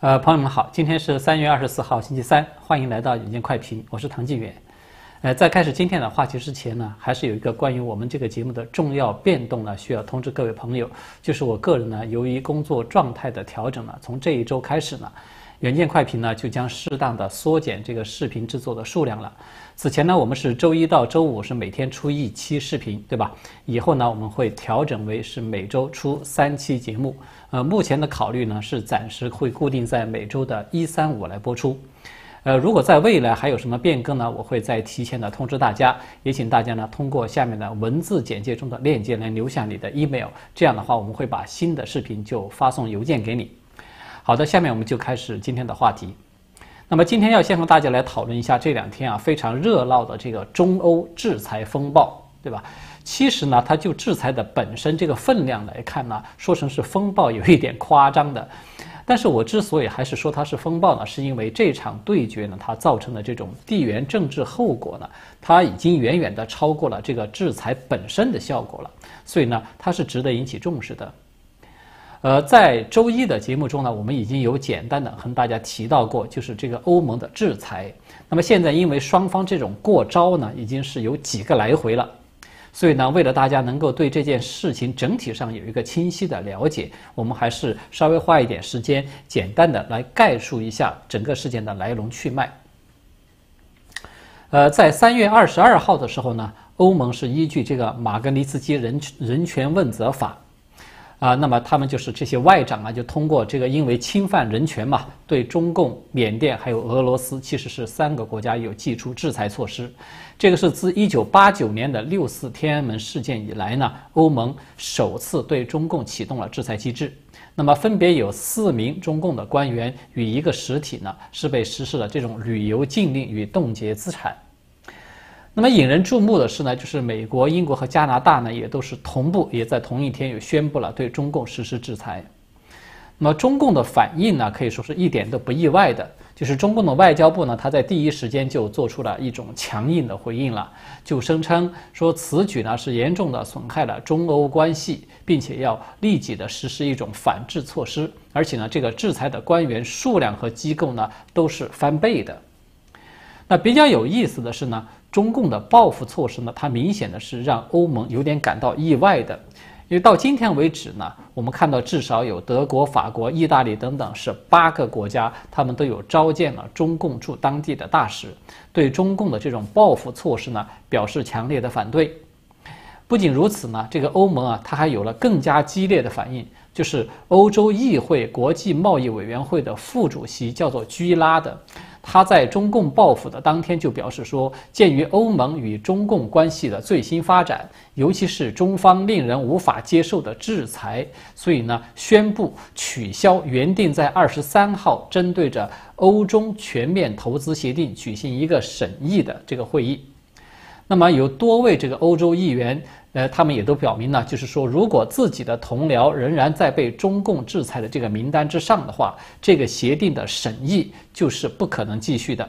呃，朋友们好，今天是三月二十四号，星期三，欢迎来到远见快评，我是唐继远。呃，在开始今天的话题之前呢，还是有一个关于我们这个节目的重要变动呢，需要通知各位朋友，就是我个人呢，由于工作状态的调整呢，从这一周开始呢。远见快评呢，就将适当的缩减这个视频制作的数量了。此前呢，我们是周一到周五是每天出一期视频，对吧？以后呢，我们会调整为是每周出三期节目。呃，目前的考虑呢，是暂时会固定在每周的一三五来播出。呃，如果在未来还有什么变更呢，我会再提前的通知大家。也请大家呢，通过下面的文字简介中的链接来留下你的 email，这样的话，我们会把新的视频就发送邮件给你。好的，下面我们就开始今天的话题。那么今天要先和大家来讨论一下这两天啊非常热闹的这个中欧制裁风暴，对吧？其实呢，它就制裁的本身这个分量来看呢，说成是风暴有一点夸张的。但是我之所以还是说它是风暴呢，是因为这场对决呢，它造成的这种地缘政治后果呢，它已经远远的超过了这个制裁本身的效果了，所以呢，它是值得引起重视的。呃，在周一的节目中呢，我们已经有简单的和大家提到过，就是这个欧盟的制裁。那么现在因为双方这种过招呢，已经是有几个来回了，所以呢，为了大家能够对这件事情整体上有一个清晰的了解，我们还是稍微花一点时间，简单的来概述一下整个事件的来龙去脉。呃，在三月二十二号的时候呢，欧盟是依据这个马格尼茨基人人权问责法。啊，那么他们就是这些外长啊，就通过这个，因为侵犯人权嘛，对中共、缅甸还有俄罗斯，其实是三个国家有祭出制裁措施。这个是自一九八九年的六四天安门事件以来呢，欧盟首次对中共启动了制裁机制。那么分别有四名中共的官员与一个实体呢，是被实施了这种旅游禁令与冻结资产。那么引人注目的是呢，就是美国、英国和加拿大呢，也都是同步，也在同一天又宣布了对中共实施制裁。那么中共的反应呢，可以说是一点都不意外的，就是中共的外交部呢，他在第一时间就做出了一种强硬的回应了，就声称说此举呢是严重的损害了中欧关系，并且要立即的实施一种反制措施，而且呢，这个制裁的官员数量和机构呢都是翻倍的。那比较有意思的是呢。中共的报复措施呢，它明显的是让欧盟有点感到意外的，因为到今天为止呢，我们看到至少有德国、法国、意大利等等是八个国家，他们都有召见了中共驻当地的大使，对中共的这种报复措施呢表示强烈的反对。不仅如此呢，这个欧盟啊，它还有了更加激烈的反应，就是欧洲议会国际贸易委员会的副主席叫做居拉的。他在中共报复的当天就表示说，鉴于欧盟与中共关系的最新发展，尤其是中方令人无法接受的制裁，所以呢，宣布取消原定在二十三号针对着欧中全面投资协定举行一个审议的这个会议。那么有多位这个欧洲议员。呃，他们也都表明呢，就是说，如果自己的同僚仍然在被中共制裁的这个名单之上的话，这个协定的审议就是不可能继续的。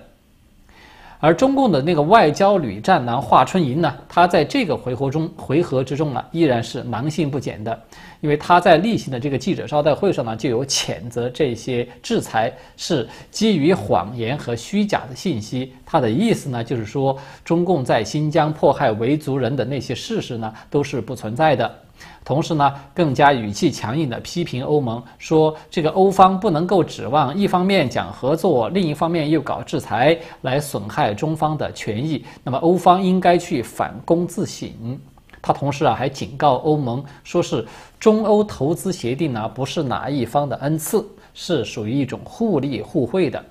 而中共的那个外交旅战狼华春莹呢，他在这个回合中回合之中呢，依然是狼性不减的。因为他在例行的这个记者招待会上呢，就有谴责这些制裁是基于谎言和虚假的信息。他的意思呢，就是说中共在新疆迫害维族人的那些事实呢，都是不存在的。同时呢，更加语气强硬地批评欧盟，说这个欧方不能够指望一方面讲合作，另一方面又搞制裁，来损害中方的权益。那么欧方应该去反躬自省。他同时啊还警告欧盟，说是中欧投资协定呢不是哪一方的恩赐，是属于一种互利互惠的。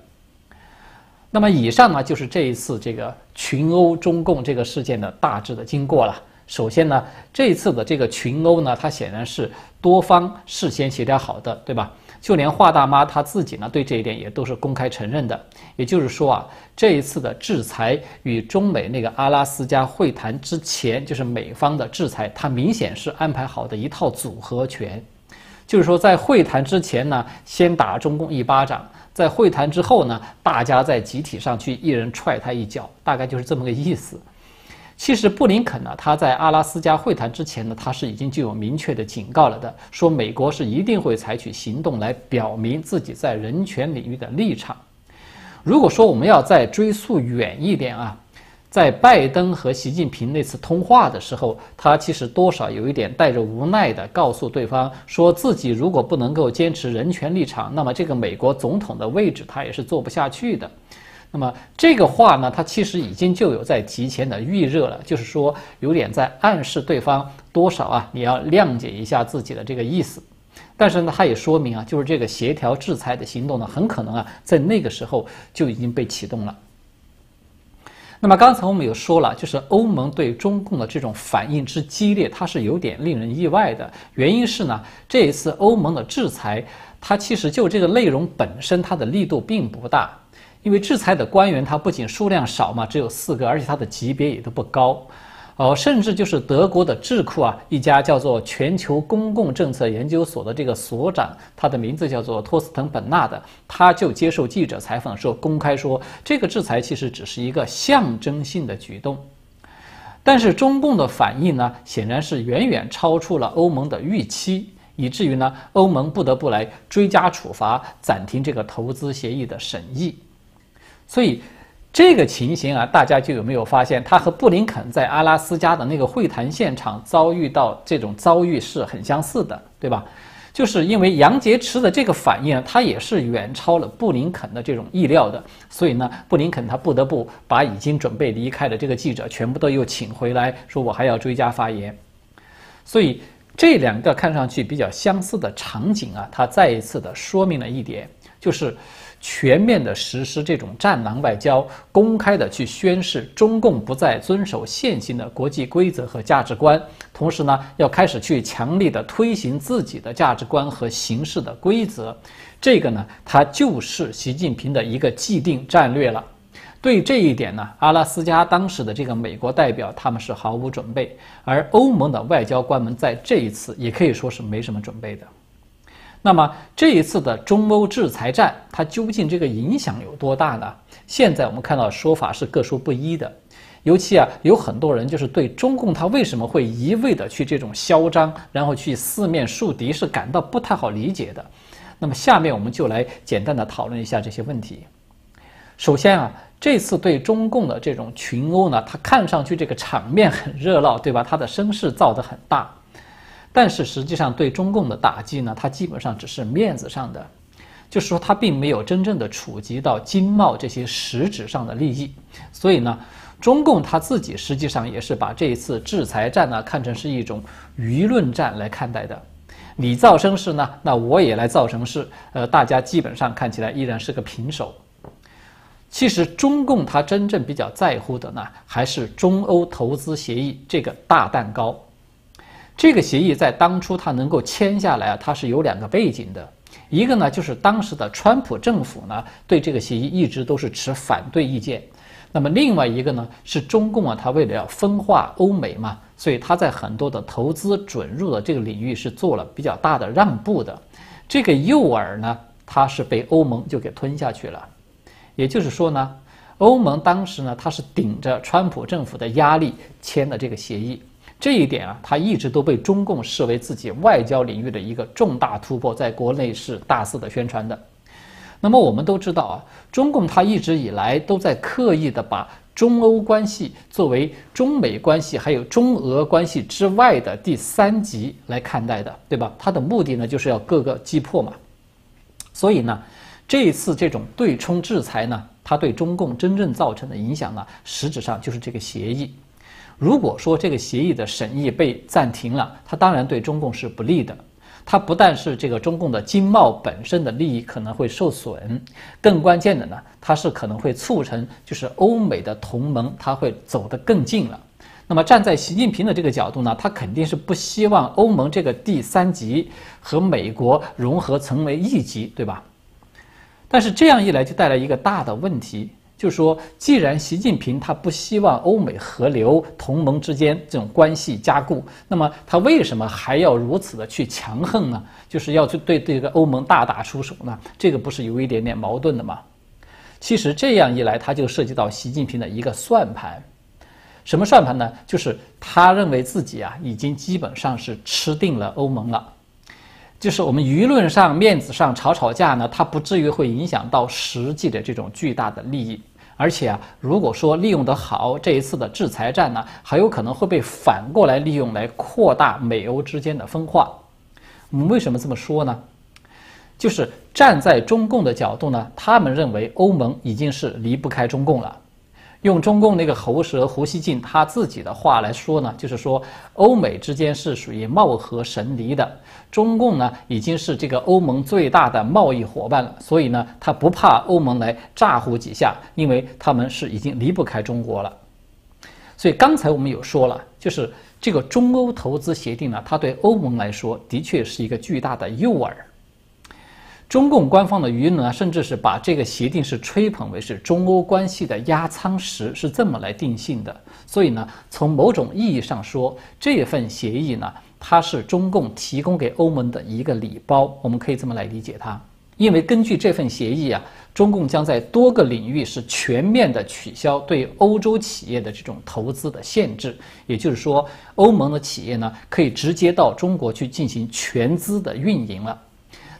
那么以上呢就是这一次这个群殴中共这个事件的大致的经过了。首先呢，这一次的这个群殴呢，它显然是多方事先协调好的，对吧？就连华大妈她自己呢，对这一点也都是公开承认的。也就是说啊，这一次的制裁与中美那个阿拉斯加会谈之前，就是美方的制裁，它明显是安排好的一套组合拳。就是说，在会谈之前呢，先打中共一巴掌；在会谈之后呢，大家再集体上去一人踹他一脚，大概就是这么个意思。其实布林肯呢，他在阿拉斯加会谈之前呢，他是已经就有明确的警告了的，说美国是一定会采取行动来表明自己在人权领域的立场。如果说我们要再追溯远一点啊，在拜登和习近平那次通话的时候，他其实多少有一点带着无奈的告诉对方，说自己如果不能够坚持人权立场，那么这个美国总统的位置他也是做不下去的。那么这个话呢，它其实已经就有在提前的预热了，就是说有点在暗示对方多少啊，你要谅解一下自己的这个意思。但是呢，他也说明啊，就是这个协调制裁的行动呢，很可能啊，在那个时候就已经被启动了。那么刚才我们有说了，就是欧盟对中共的这种反应之激烈，它是有点令人意外的。原因是呢，这一次欧盟的制裁，它其实就这个内容本身，它的力度并不大。因为制裁的官员他不仅数量少嘛，只有四个，而且他的级别也都不高，哦，甚至就是德国的智库啊，一家叫做全球公共政策研究所的这个所长，他的名字叫做托斯滕本纳的，他就接受记者采访的时候公开说，这个制裁其实只是一个象征性的举动，但是中共的反应呢，显然是远远超出了欧盟的预期，以至于呢，欧盟不得不来追加处罚，暂停这个投资协议的审议。所以，这个情形啊，大家就有没有发现，他和布林肯在阿拉斯加的那个会谈现场遭遇到这种遭遇是很相似的，对吧？就是因为杨洁篪的这个反应，他也是远超了布林肯的这种意料的，所以呢，布林肯他不得不把已经准备离开的这个记者全部都又请回来，说我还要追加发言。所以这两个看上去比较相似的场景啊，它再一次的说明了一点，就是。全面的实施这种战狼外交，公开的去宣示中共不再遵守现行的国际规则和价值观，同时呢，要开始去强力的推行自己的价值观和行事的规则，这个呢，它就是习近平的一个既定战略了。对这一点呢，阿拉斯加当时的这个美国代表他们是毫无准备，而欧盟的外交官们在这一次也可以说是没什么准备的。那么这一次的中欧制裁战，它究竟这个影响有多大呢？现在我们看到说法是各说不一的，尤其啊，有很多人就是对中共他为什么会一味的去这种嚣张，然后去四面树敌，是感到不太好理解的。那么下面我们就来简单的讨论一下这些问题。首先啊，这次对中共的这种群殴呢，它看上去这个场面很热闹，对吧？它的声势造得很大。但是实际上，对中共的打击呢，它基本上只是面子上的，就是说它并没有真正的触及到经贸这些实质上的利益。所以呢，中共他自己实际上也是把这一次制裁战呢看成是一种舆论战来看待的。你造声势呢，那我也来造声势，呃，大家基本上看起来依然是个平手。其实中共他真正比较在乎的呢，还是中欧投资协议这个大蛋糕。这个协议在当初它能够签下来啊，它是有两个背景的，一个呢就是当时的川普政府呢对这个协议一直都是持反对意见，那么另外一个呢是中共啊，它为了要分化欧美嘛，所以它在很多的投资准入的这个领域是做了比较大的让步的，这个诱饵呢它是被欧盟就给吞下去了，也就是说呢，欧盟当时呢它是顶着川普政府的压力签的这个协议。这一点啊，他一直都被中共视为自己外交领域的一个重大突破，在国内是大肆的宣传的。那么我们都知道啊，中共他一直以来都在刻意的把中欧关系作为中美关系还有中俄关系之外的第三级来看待的，对吧？他的目的呢，就是要各个击破嘛。所以呢，这一次这种对冲制裁呢，它对中共真正造成的影响呢，实质上就是这个协议。如果说这个协议的审议被暂停了，它当然对中共是不利的。它不但是这个中共的经贸本身的利益可能会受损，更关键的呢，它是可能会促成就是欧美的同盟它会走得更近了。那么站在习近平的这个角度呢，他肯定是不希望欧盟这个第三级和美国融合成为一级，对吧？但是这样一来就带来一个大的问题。就说，既然习近平他不希望欧美合流同盟之间这种关系加固，那么他为什么还要如此的去强横呢？就是要去对这个欧盟大打出手呢？这个不是有一点点矛盾的吗？其实这样一来，他就涉及到习近平的一个算盘。什么算盘呢？就是他认为自己啊已经基本上是吃定了欧盟了，就是我们舆论上、面子上吵吵架呢，它不至于会影响到实际的这种巨大的利益。而且啊，如果说利用得好，这一次的制裁战呢，还有可能会被反过来利用来扩大美欧之间的分化。我们为什么这么说呢？就是站在中共的角度呢，他们认为欧盟已经是离不开中共了。用中共那个喉舌胡锡进他自己的话来说呢，就是说欧美之间是属于貌合神离的。中共呢已经是这个欧盟最大的贸易伙伴了，所以呢他不怕欧盟来咋呼几下，因为他们是已经离不开中国了。所以刚才我们有说了，就是这个中欧投资协定呢，它对欧盟来说的确是一个巨大的诱饵。中共官方的舆论呢，甚至是把这个协定是吹捧为是中欧关系的压舱石，是这么来定性的。所以呢，从某种意义上说，这份协议呢，它是中共提供给欧盟的一个礼包，我们可以这么来理解它。因为根据这份协议啊，中共将在多个领域是全面的取消对欧洲企业的这种投资的限制，也就是说，欧盟的企业呢，可以直接到中国去进行全资的运营了。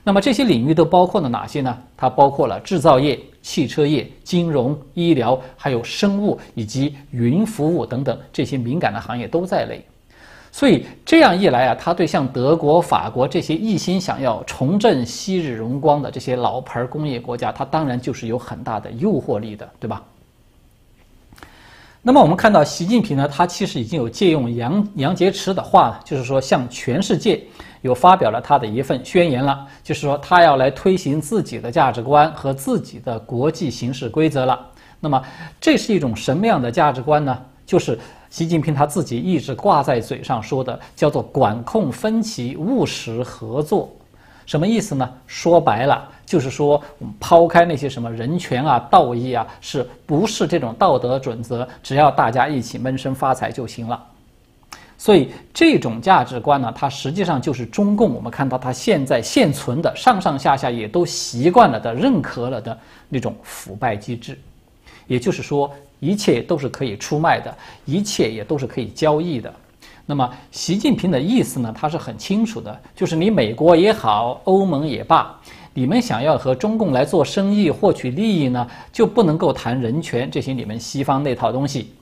那么这些领域都包括了哪些呢？它包括了制造业、汽车业、金融、医疗，还有生物以及云服务等等这些敏感的行业都在内。所以这样一来啊，它对像德国、法国这些一心想要重振昔日荣光的这些老牌工业国家，它当然就是有很大的诱惑力的，对吧？那么我们看到习近平呢，他其实已经有借用杨杨洁篪的话，就是说向全世界。有发表了他的一份宣言了，就是说他要来推行自己的价值观和自己的国际形势规则了。那么这是一种什么样的价值观呢？就是习近平他自己一直挂在嘴上说的，叫做管控分歧、务实合作。什么意思呢？说白了就是说，抛开那些什么人权啊、道义啊，是不是这种道德准则？只要大家一起闷声发财就行了。所以这种价值观呢，它实际上就是中共我们看到它现在现存的上上下下也都习惯了的、认可了的那种腐败机制。也就是说，一切都是可以出卖的，一切也都是可以交易的。那么，习近平的意思呢，他是很清楚的，就是你美国也好，欧盟也罢，你们想要和中共来做生意、获取利益呢，就不能够谈人权这些你们西方那套东西。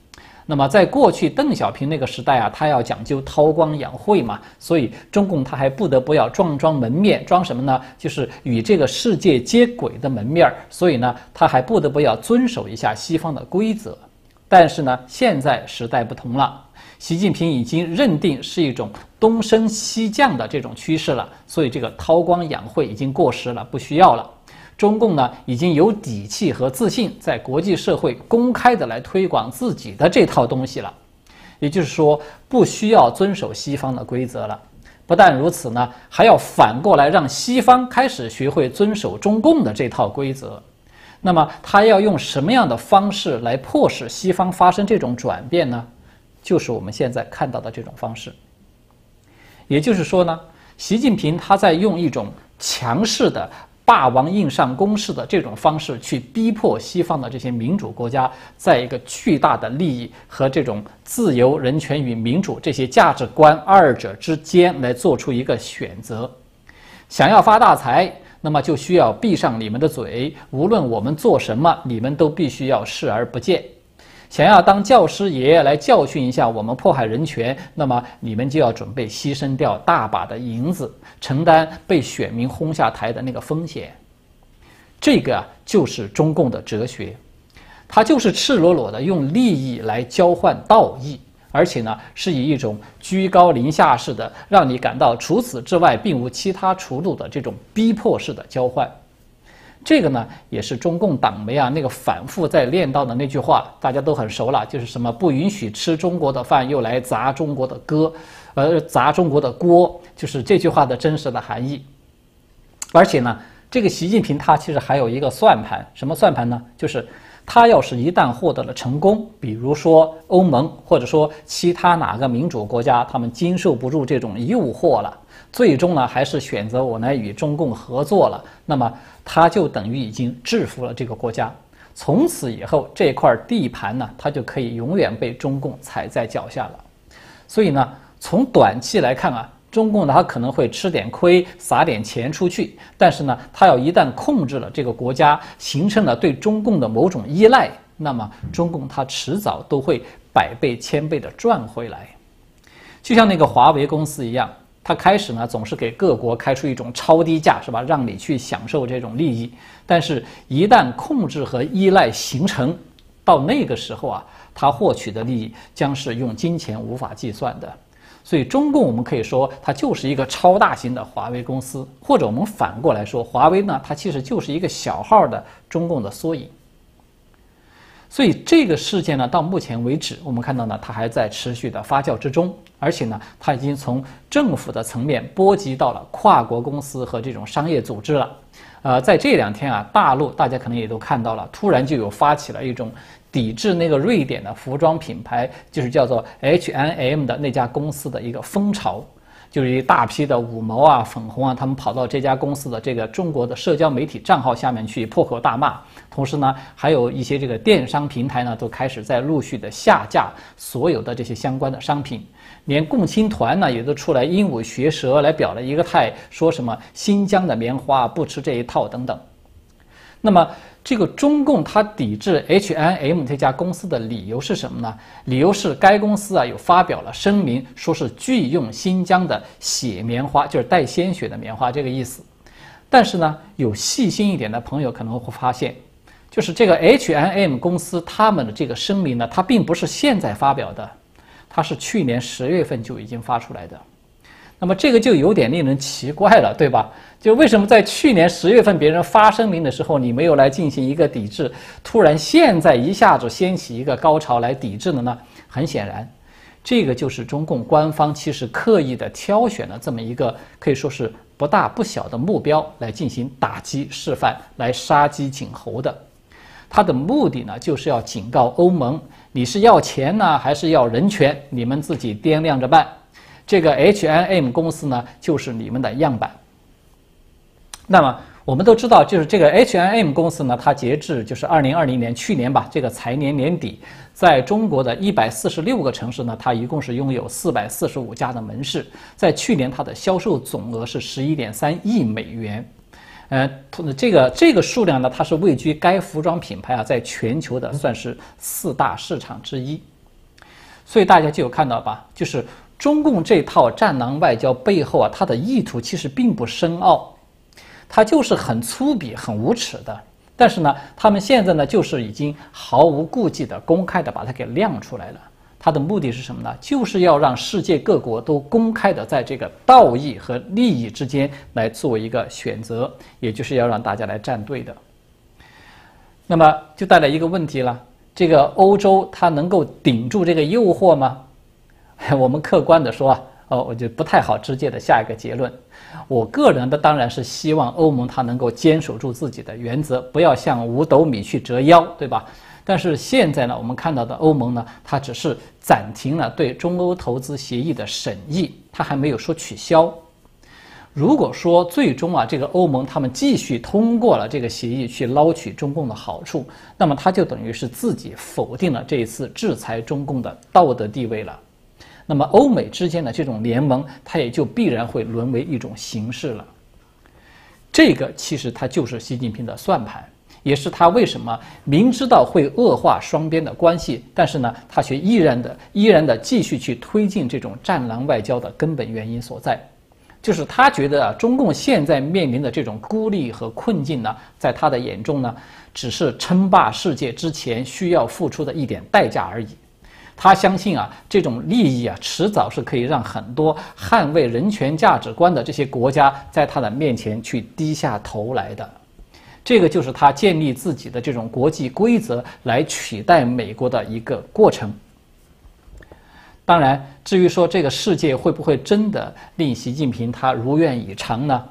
那么，在过去邓小平那个时代啊，他要讲究韬光养晦嘛，所以中共他还不得不要装装门面，装什么呢？就是与这个世界接轨的门面儿。所以呢，他还不得不要遵守一下西方的规则。但是呢，现在时代不同了，习近平已经认定是一种东升西降的这种趋势了，所以这个韬光养晦已经过时了，不需要了。中共呢已经有底气和自信，在国际社会公开的来推广自己的这套东西了，也就是说，不需要遵守西方的规则了。不但如此呢，还要反过来让西方开始学会遵守中共的这套规则。那么，他要用什么样的方式来迫使西方发生这种转变呢？就是我们现在看到的这种方式。也就是说呢，习近平他在用一种强势的。霸王硬上弓式的这种方式去逼迫西方的这些民主国家，在一个巨大的利益和这种自由、人权与民主这些价值观二者之间来做出一个选择。想要发大财，那么就需要闭上你们的嘴，无论我们做什么，你们都必须要视而不见。想要当教师爷爷来教训一下我们迫害人权，那么你们就要准备牺牲掉大把的银子，承担被选民轰下台的那个风险。这个，就是中共的哲学，它就是赤裸裸的用利益来交换道义，而且呢，是以一种居高临下式的，让你感到除此之外并无其他出路的这种逼迫式的交换。这个呢，也是中共党媒啊那个反复在念叨的那句话，大家都很熟了，就是什么不允许吃中国的饭，又来砸中国的锅，呃，砸中国的锅，就是这句话的真实的含义。而且呢，这个习近平他其实还有一个算盘，什么算盘呢？就是他要是一旦获得了成功，比如说欧盟或者说其他哪个民主国家，他们经受不住这种诱惑了。最终呢，还是选择我来与中共合作了。那么，他就等于已经制服了这个国家。从此以后这块地盘呢，它就可以永远被中共踩在脚下了。所以呢，从短期来看啊，中共呢他可能会吃点亏，撒点钱出去，但是呢，他要一旦控制了这个国家，形成了对中共的某种依赖，那么中共他迟早都会百倍千倍的赚回来。就像那个华为公司一样，它开始呢总是给各国开出一种超低价，是吧？让你去享受这种利益。但是，一旦控制和依赖形成，到那个时候啊，它获取的利益将是用金钱无法计算的。所以，中共我们可以说它就是一个超大型的华为公司，或者我们反过来说，华为呢，它其实就是一个小号的中共的缩影。所以这个事件呢，到目前为止，我们看到呢，它还在持续的发酵之中，而且呢，它已经从政府的层面波及到了跨国公司和这种商业组织了。呃，在这两天啊，大陆大家可能也都看到了，突然就有发起了一种抵制那个瑞典的服装品牌，就是叫做 H&M 的那家公司的一个风潮。就是一大批的五毛啊、粉红啊，他们跑到这家公司的这个中国的社交媒体账号下面去破口大骂。同时呢，还有一些这个电商平台呢，都开始在陆续的下架所有的这些相关的商品。连共青团呢，也都出来鹦鹉学舌来表了一个态，说什么新疆的棉花不吃这一套等等。那么。这个中共它抵制 H&M 这家公司的理由是什么呢？理由是该公司啊有发表了声明，说是拒用新疆的血棉花，就是带鲜血的棉花这个意思。但是呢，有细心一点的朋友可能会发现，就是这个 H&M 公司他们的这个声明呢，它并不是现在发表的，它是去年十月份就已经发出来的。那么这个就有点令人奇怪了，对吧？就为什么在去年十月份别人发声明的时候，你没有来进行一个抵制，突然现在一下子掀起一个高潮来抵制了呢？很显然，这个就是中共官方其实刻意的挑选了这么一个可以说是不大不小的目标来进行打击示范，来杀鸡儆猴的。他的目的呢，就是要警告欧盟：你是要钱呢，还是要人权？你们自己掂量着办。这个 H&M 公司呢，就是你们的样板。那么我们都知道，就是这个 H&M 公司呢，它截至就是二零二零年去年吧，这个财年年底，在中国的一百四十六个城市呢，它一共是拥有四百四十五家的门市。在去年，它的销售总额是十一点三亿美元。呃，这个这个数量呢，它是位居该服装品牌啊，在全球的算是四大市场之一。所以大家就有看到吧，就是。中共这套战狼外交背后啊，它的意图其实并不深奥，它就是很粗鄙、很无耻的。但是呢，他们现在呢，就是已经毫无顾忌的、公开的把它给亮出来了。它的目的是什么呢？就是要让世界各国都公开的在这个道义和利益之间来做一个选择，也就是要让大家来站队的。那么就带来一个问题了：这个欧洲它能够顶住这个诱惑吗？我们客观的说，哦，我就不太好直接的下一个结论。我个人的当然是希望欧盟它能够坚守住自己的原则，不要向五斗米去折腰，对吧？但是现在呢，我们看到的欧盟呢，它只是暂停了对中欧投资协议的审议，它还没有说取消。如果说最终啊，这个欧盟他们继续通过了这个协议去捞取中共的好处，那么它就等于是自己否定了这一次制裁中共的道德地位了。那么，欧美之间的这种联盟，它也就必然会沦为一种形式了。这个其实它就是习近平的算盘，也是他为什么明知道会恶化双边的关系，但是呢，他却依然的依然的继续去推进这种战狼外交的根本原因所在，就是他觉得啊，中共现在面临的这种孤立和困境呢，在他的眼中呢，只是称霸世界之前需要付出的一点代价而已。他相信啊，这种利益啊，迟早是可以让很多捍卫人权价值观的这些国家在他的面前去低下头来的。这个就是他建立自己的这种国际规则来取代美国的一个过程。当然，至于说这个世界会不会真的令习近平他如愿以偿呢？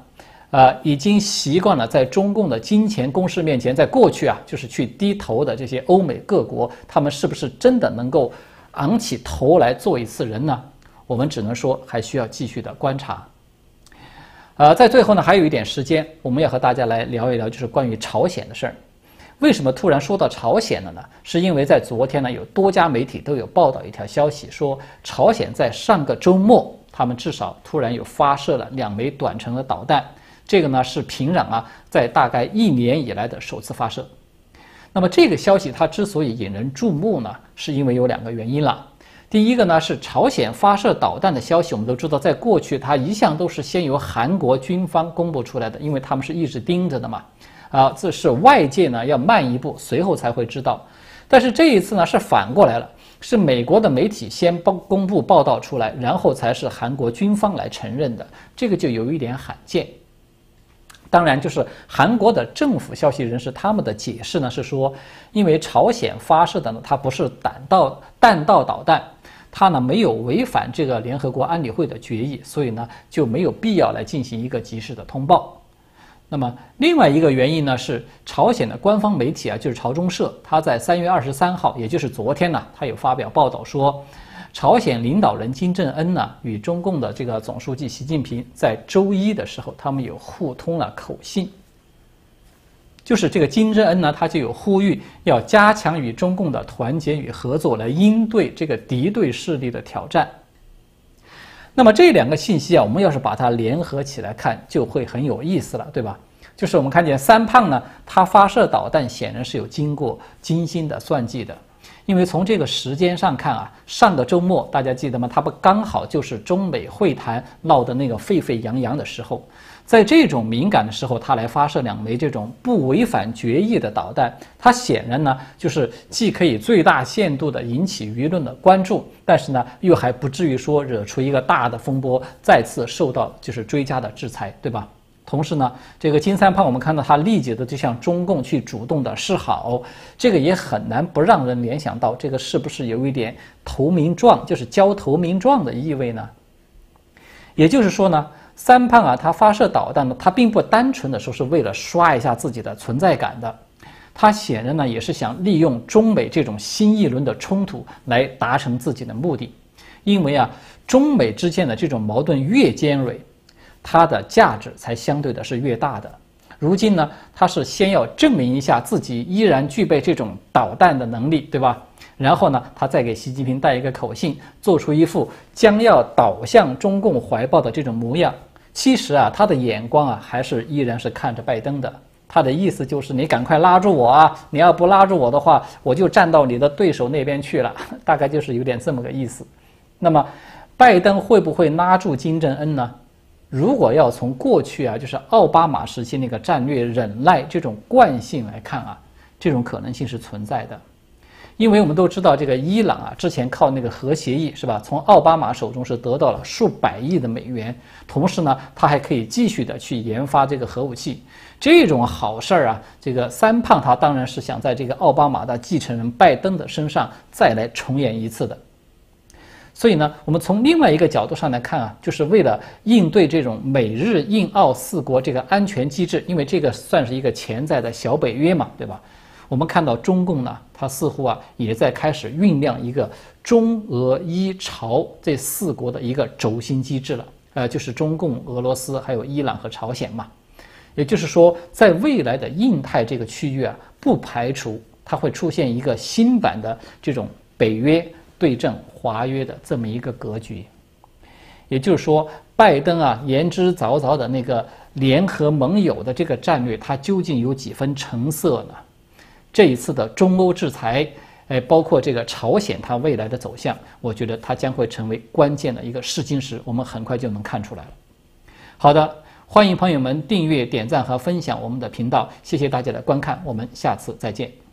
呃，已经习惯了在中共的金钱攻势面前，在过去啊，就是去低头的这些欧美各国，他们是不是真的能够？昂起头来做一次人呢？我们只能说还需要继续的观察。呃，在最后呢，还有一点时间，我们要和大家来聊一聊，就是关于朝鲜的事儿。为什么突然说到朝鲜了呢？是因为在昨天呢，有多家媒体都有报道一条消息，说朝鲜在上个周末，他们至少突然有发射了两枚短程的导弹。这个呢是平壤啊，在大概一年以来的首次发射。那么这个消息它之所以引人注目呢，是因为有两个原因了。第一个呢是朝鲜发射导弹的消息，我们都知道，在过去它一向都是先由韩国军方公布出来的，因为他们是一直盯着的嘛。啊，这是外界呢要慢一步，随后才会知道。但是这一次呢是反过来了，是美国的媒体先报公布报道出来，然后才是韩国军方来承认的，这个就有一点罕见。当然，就是韩国的政府消息人士他们的解释呢是说，因为朝鲜发射的呢它不是弹道弹道导弹，它呢没有违反这个联合国安理会的决议，所以呢就没有必要来进行一个及时的通报。那么另外一个原因呢，是朝鲜的官方媒体啊，就是朝中社，他在三月二十三号，也就是昨天呢，他有发表报道说，朝鲜领导人金正恩呢与中共的这个总书记习近平在周一的时候，他们有互通了口信。就是这个金正恩呢，他就有呼吁要加强与中共的团结与合作，来应对这个敌对势力的挑战。那么这两个信息啊，我们要是把它联合起来看，就会很有意思了，对吧？就是我们看见三胖呢，他发射导弹显然是有经过精心的算计的，因为从这个时间上看啊，上个周末大家记得吗？它不刚好就是中美会谈闹得那个沸沸扬扬的时候。在这种敏感的时候，他来发射两枚这种不违反决议的导弹，它显然呢，就是既可以最大限度的引起舆论的关注，但是呢，又还不至于说惹出一个大的风波，再次受到就是追加的制裁，对吧？同时呢，这个金三胖，我们看到他立即的就向中共去主动的示好，这个也很难不让人联想到，这个是不是有一点投名状，就是交投名状的意味呢？也就是说呢？三胖啊，他发射导弹呢，他并不单纯的说是为了刷一下自己的存在感的，他显然呢也是想利用中美这种新一轮的冲突来达成自己的目的，因为啊，中美之间的这种矛盾越尖锐，它的价值才相对的是越大的。如今呢，他是先要证明一下自己依然具备这种导弹的能力，对吧？然后呢，他再给习近平带一个口信，做出一副将要倒向中共怀抱的这种模样。其实啊，他的眼光啊，还是依然是看着拜登的。他的意思就是，你赶快拉住我啊！你要不拉住我的话，我就站到你的对手那边去了。大概就是有点这么个意思。那么，拜登会不会拉住金正恩呢？如果要从过去啊，就是奥巴马时期那个战略忍耐这种惯性来看啊，这种可能性是存在的。因为我们都知道，这个伊朗啊，之前靠那个核协议是吧，从奥巴马手中是得到了数百亿的美元，同时呢，他还可以继续的去研发这个核武器，这种好事儿啊，这个三胖他当然是想在这个奥巴马的继承人拜登的身上再来重演一次的。所以呢，我们从另外一个角度上来看啊，就是为了应对这种美日印澳四国这个安全机制，因为这个算是一个潜在的小北约嘛，对吧？我们看到中共呢，它似乎啊也在开始酝酿一个中俄伊朝这四国的一个轴心机制了，呃，就是中共、俄罗斯还有伊朗和朝鲜嘛。也就是说，在未来的印太这个区域啊，不排除它会出现一个新版的这种北约对阵华约的这么一个格局。也就是说，拜登啊言之凿凿的那个联合盟友的这个战略，它究竟有几分成色呢？这一次的中欧制裁，哎，包括这个朝鲜它未来的走向，我觉得它将会成为关键的一个试金石，我们很快就能看出来了。好的，欢迎朋友们订阅、点赞和分享我们的频道，谢谢大家的观看，我们下次再见。